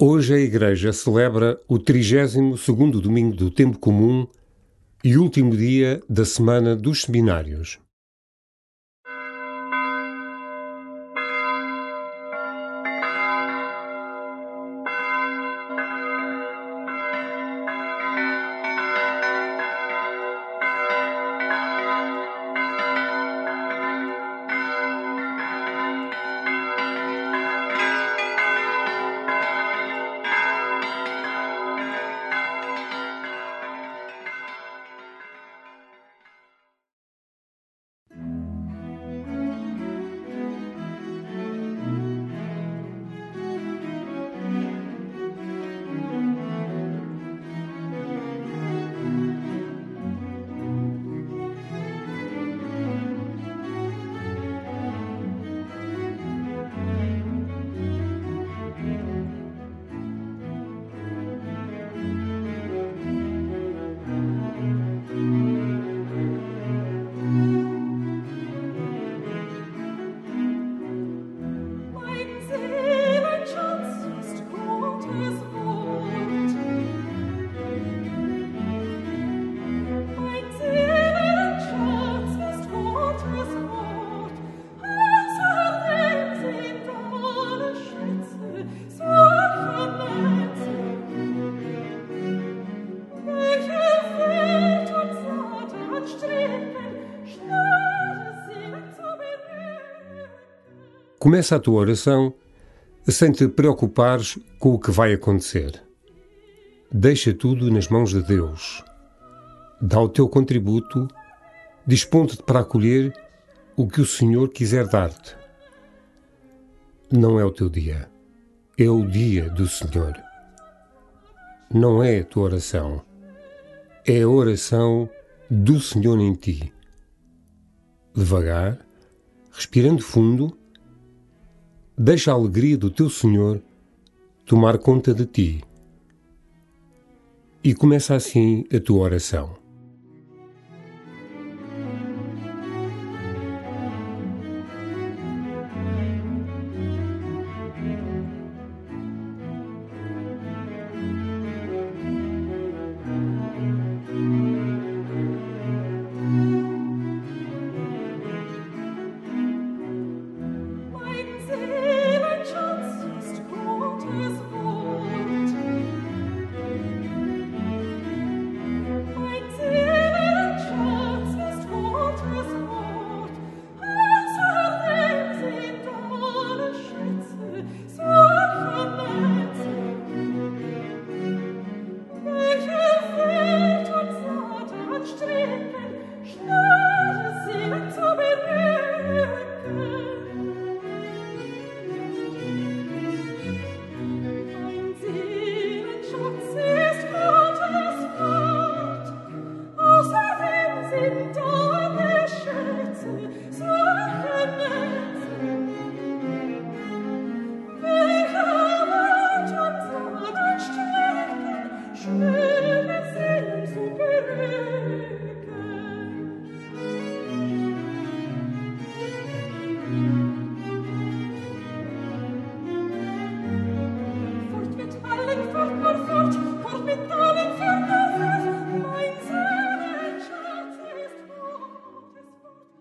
Hoje a Igreja celebra o 32º domingo do tempo comum e último dia da semana dos seminários. Começa a tua oração sem te preocupares com o que vai acontecer. Deixa tudo nas mãos de Deus. Dá o teu contributo, disponte-te para acolher o que o Senhor quiser dar-te. Não é o teu dia, é o dia do Senhor. Não é a tua oração, é a oração do Senhor em ti. Devagar, respirando fundo, Deixa a alegria do teu Senhor tomar conta de ti. E começa assim a tua oração.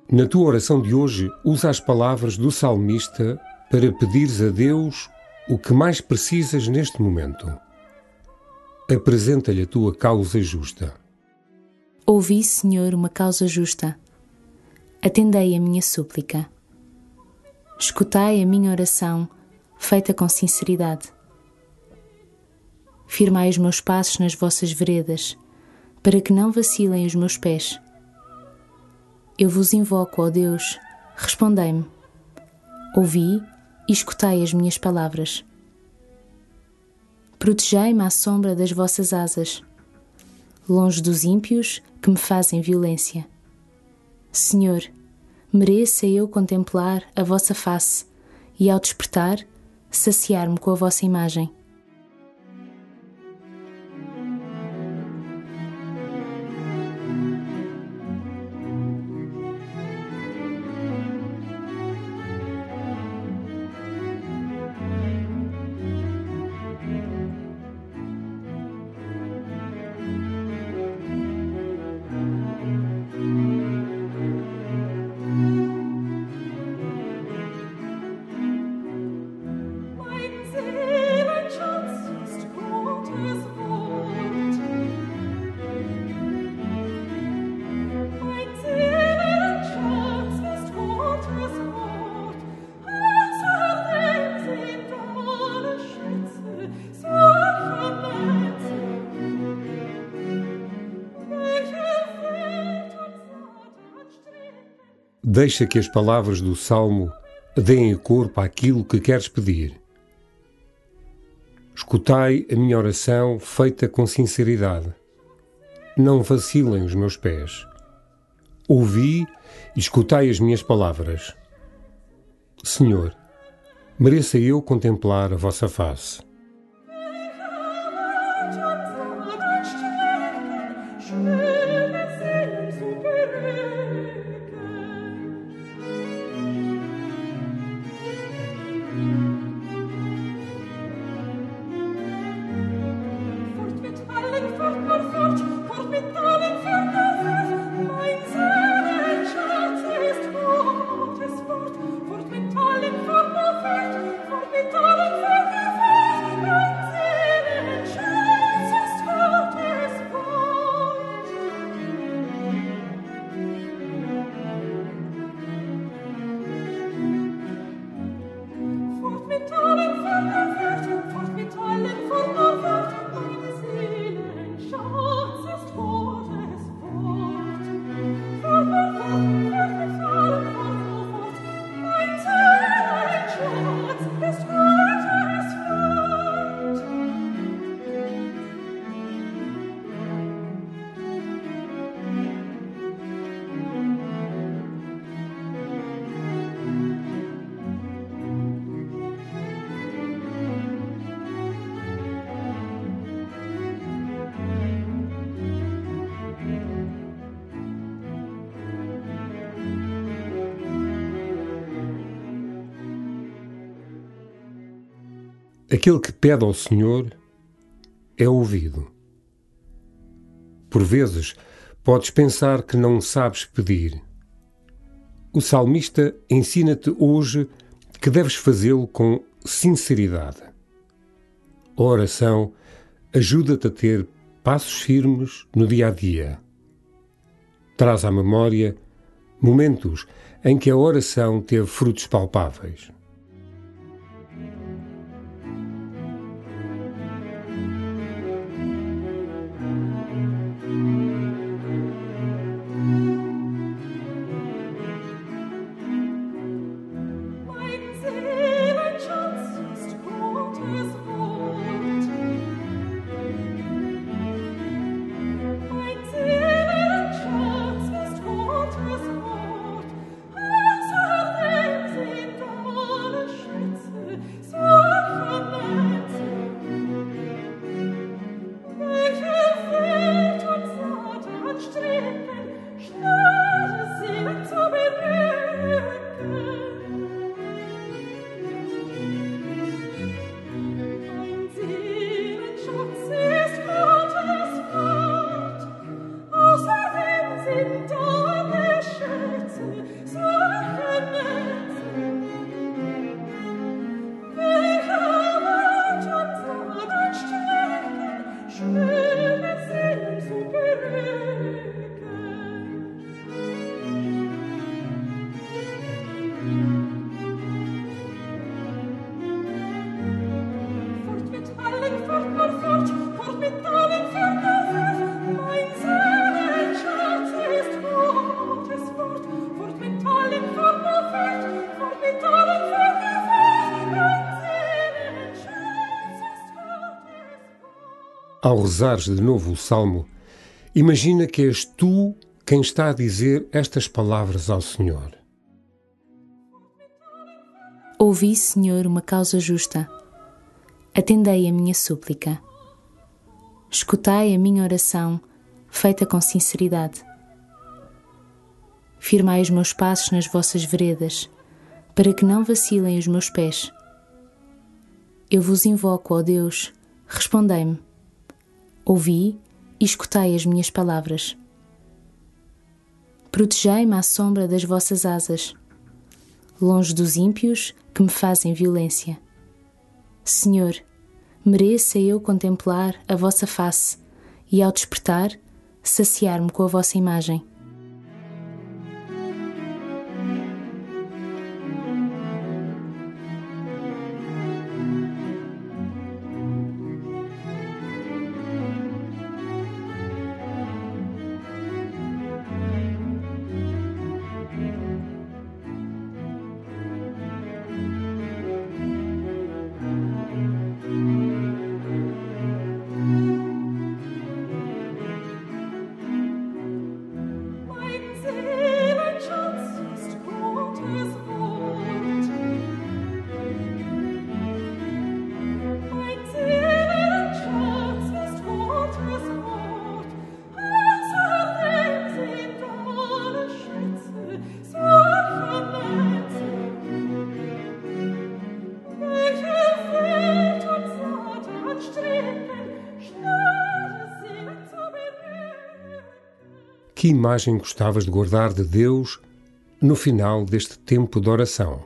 Na tua oração de hoje, usa as palavras do salmista para pedires a Deus o que mais precisas neste momento. Apresenta-lhe a tua causa justa. Ouvi, Senhor, uma causa justa. Atendei a minha súplica. Escutai a minha oração, feita com sinceridade. Firmai os meus passos nas vossas veredas, para que não vacilem os meus pés eu vos invoco, ó Deus, respondei-me. Ouvi e escutai as minhas palavras. Protegei-me à sombra das vossas asas, longe dos ímpios que me fazem violência. Senhor, mereça eu contemplar a vossa face e, ao despertar, saciar-me com a vossa imagem. Deixa que as palavras do salmo deem corpo àquilo que queres pedir. Escutai a minha oração feita com sinceridade. Não vacilem os meus pés. Ouvi e escutai as minhas palavras. Senhor, mereça eu contemplar a vossa face. Aquele que pede ao Senhor é ouvido. Por vezes, podes pensar que não sabes pedir. O salmista ensina-te hoje que deves fazê-lo com sinceridade. A oração ajuda-te a ter passos firmes no dia a dia. Traz à memória momentos em que a oração teve frutos palpáveis. Ao rezares de novo o salmo, imagina que és tu quem está a dizer estas palavras ao Senhor. Ouvi, Senhor, uma causa justa. Atendei a minha súplica. Escutai a minha oração, feita com sinceridade. Firmai os meus passos nas vossas veredas, para que não vacilem os meus pés. Eu vos invoco, ó Deus, respondei-me. Ouvi e escutai as minhas palavras. Protegei-me à sombra das vossas asas, longe dos ímpios que me fazem violência. Senhor, mereça eu contemplar a vossa face e, ao despertar, saciar-me com a vossa imagem. Que imagem gostavas de guardar de Deus no final deste tempo de oração?